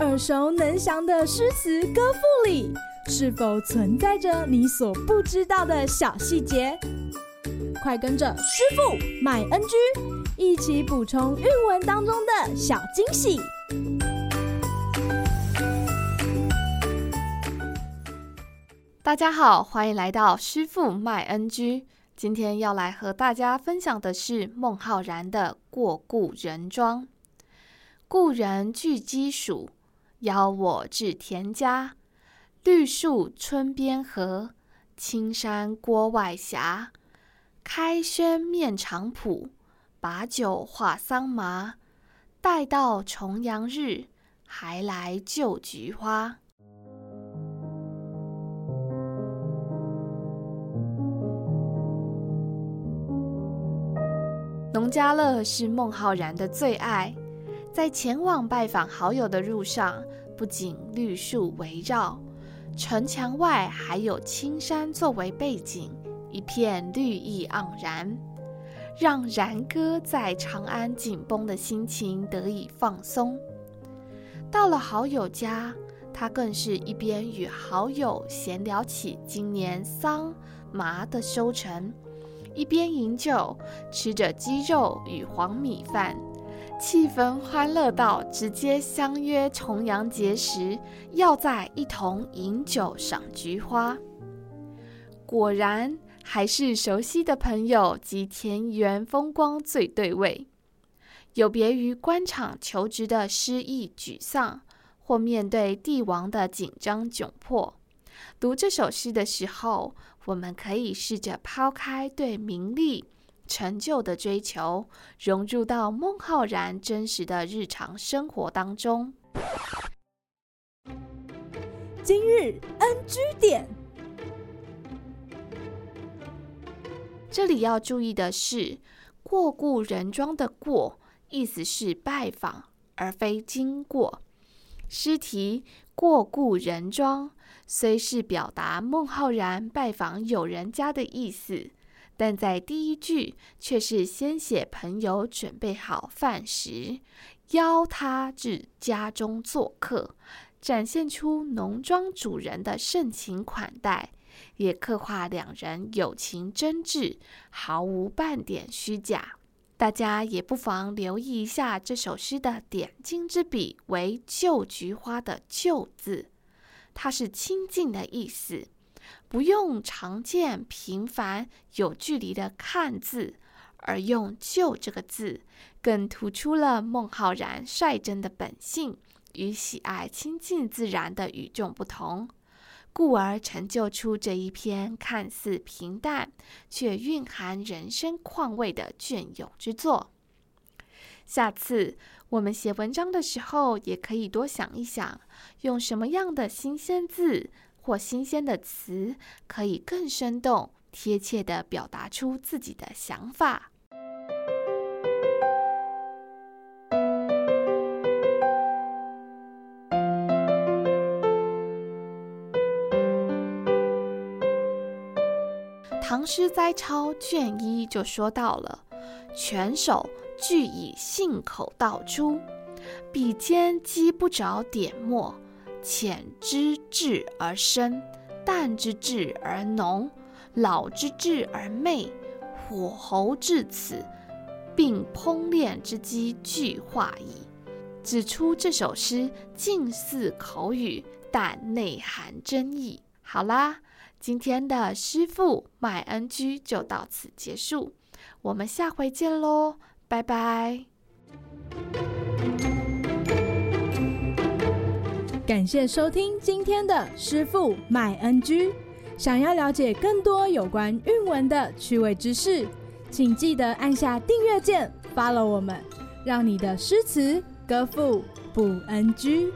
耳熟能详的诗词歌赋里，是否存在着你所不知道的小细节？快跟着师傅麦恩居一起补充韵文当中的小惊喜！大家好，欢迎来到师傅麦恩居。今天要来和大家分享的是孟浩然的《过故人庄》。故人具鸡黍，邀我至田家。绿树村边合，青山郭外斜。开轩面场圃，把酒话桑麻。待到重阳日，还来就菊花。农家乐是孟浩然的最爱，在前往拜访好友的路上，不仅绿树围绕。城墙外还有青山作为背景，一片绿意盎然，让然哥在长安紧绷的心情得以放松。到了好友家，他更是一边与好友闲聊起今年桑麻的收成，一边饮酒，吃着鸡肉与黄米饭。气氛欢乐到直接相约重阳节时要在一同饮酒赏菊花。果然还是熟悉的朋友及田园风光最对味，有别于官场求职的失意沮丧，或面对帝王的紧张窘迫。读这首诗的时候，我们可以试着抛开对名利。成就的追求，融入到孟浩然真实的日常生活当中。今日 NG 点，这里要注意的是，“过故人庄”的“过”意思是拜访，而非经过。诗题“过故人庄”虽是表达孟浩然拜访友人家的意思。但在第一句却是先写朋友准备好饭食，邀他至家中做客，展现出农庄主人的盛情款待，也刻画两人友情真挚，毫无半点虚假。大家也不妨留意一下这首诗的点睛之笔为“旧菊花”的“旧”字，它是亲近的意思。不用常见、频繁、有距离的“看”字，而用“就”这个字，更突出了孟浩然率真的本性与喜爱亲近自然的与众不同，故而成就出这一篇看似平淡却蕴含人生况味的隽永之作。下次我们写文章的时候，也可以多想一想，用什么样的新鲜字。或新鲜的词，可以更生动、贴切地表达出自己的想法。《唐诗摘抄》卷一就说到了：“全首俱以信口道出，笔尖积不着点墨。”浅之至而深，淡之至而浓，老之至而媚，火候至此，并烹炼之机俱化矣。指出这首诗近似口语，但内含真意。好啦，今天的诗赋麦恩居就到此结束，我们下回见喽，拜拜。感谢收听今天的师傅麦恩居。想要了解更多有关韵文的趣味知识，请记得按下订阅键，follow 我们，让你的诗词歌赋不 NG。